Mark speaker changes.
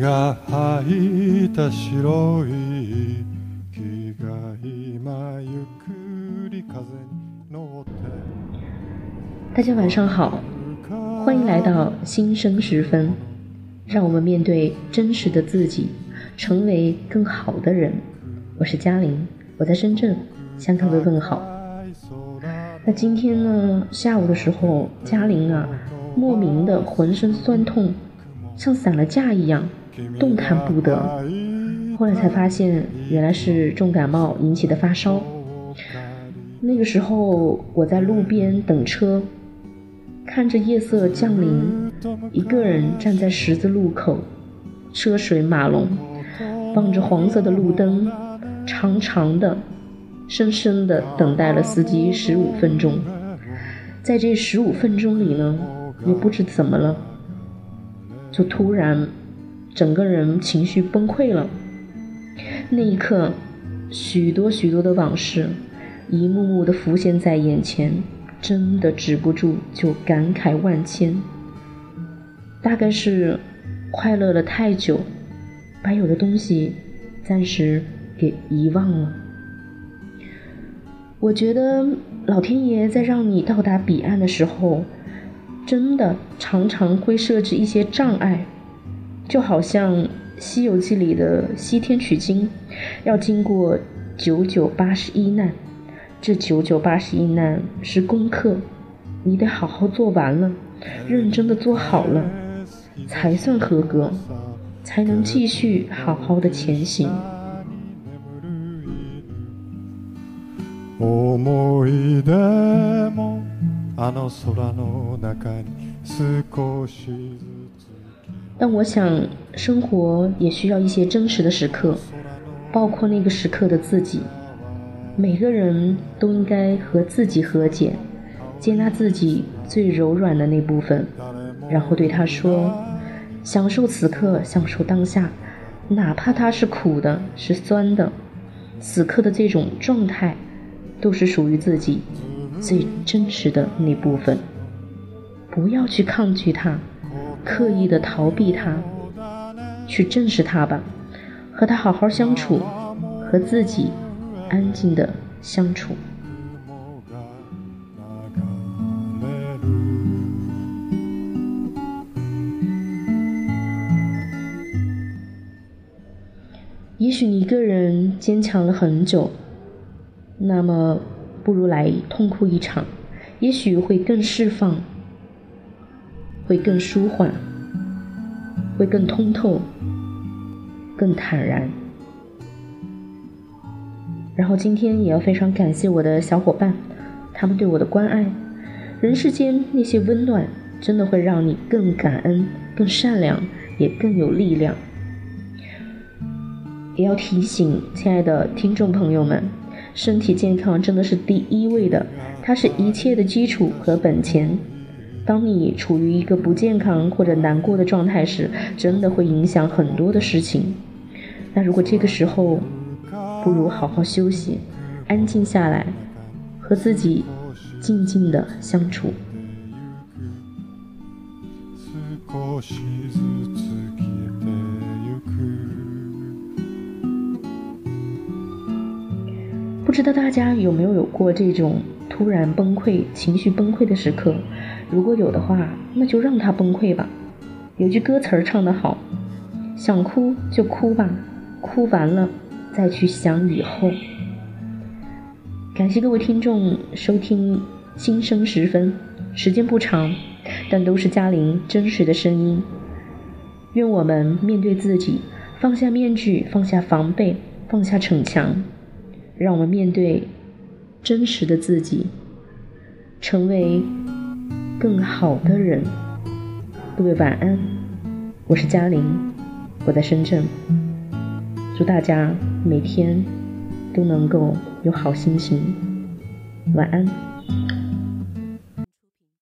Speaker 1: が吐いた白い木が今ゆっくり風に乗って
Speaker 2: 大家晚上好，欢迎来到新生时分，让我们面对真实的自己，成为更好的人。我是嘉玲，我在深圳向各位问好。那今天呢，下午的时候，嘉玲啊，莫名的浑身酸痛， 像散了架一样，动弹不得。后来才发现，原来是重感冒引起的发烧。那个时候，我在路边等车，看着夜色降临，一个人站在十字路口，车水马龙，望着黄色的路灯，长长的。深深的等待了司机十五分钟，在这十五分钟里呢，也不知怎么了，就突然整个人情绪崩溃了。那一刻，许多许多的往事一幕幕的浮现在眼前，真的止不住就感慨万千。大概是快乐了太久，把有的东西暂时给遗忘了。我觉得老天爷在让你到达彼岸的时候，真的常常会设置一些障碍，就好像《西游记》里的西天取经，要经过九九八十一难，这九九八十一难是功课，你得好好做完了，认真的做好了，才算合格，才能继续好好的前行。
Speaker 1: 思い出も
Speaker 2: 但我想，生活也需要一些真实的时刻，包括那个时刻的自己。每个人都应该和自己和解，接纳自己最柔软的那部分，然后对他说：“享受此刻，享受当下，哪怕它是苦的，是酸的，此刻的这种状态。”都是属于自己最真实的那部分，不要去抗拒它，刻意的逃避它，去正视它吧，和它好好相处，和自己安静的相处。也许你一个人坚强了很久。那么，不如来痛哭一场，也许会更释放，会更舒缓，会更通透，更坦然。然后今天也要非常感谢我的小伙伴，他们对我的关爱。人世间那些温暖，真的会让你更感恩、更善良，也更有力量。也要提醒亲爱的听众朋友们。身体健康真的是第一位的，它是一切的基础和本钱。当你处于一个不健康或者难过的状态时，真的会影响很多的事情。那如果这个时候，不如好好休息，安静下来，和自己静静的相处。不知道大家有没有有过这种突然崩溃、情绪崩溃的时刻？如果有的话，那就让它崩溃吧。有句歌词儿唱得好：“想哭就哭吧，哭完了再去想以后。”感谢各位听众收听《心声时分》，时间不长，但都是嘉玲真实的声音。愿我们面对自己，放下面具，放下防备，放下逞强。让我们面对真实的自己，成为更好的人。各位晚安，我是嘉玲，我在深圳。祝大家每天都能够有好心情。晚安。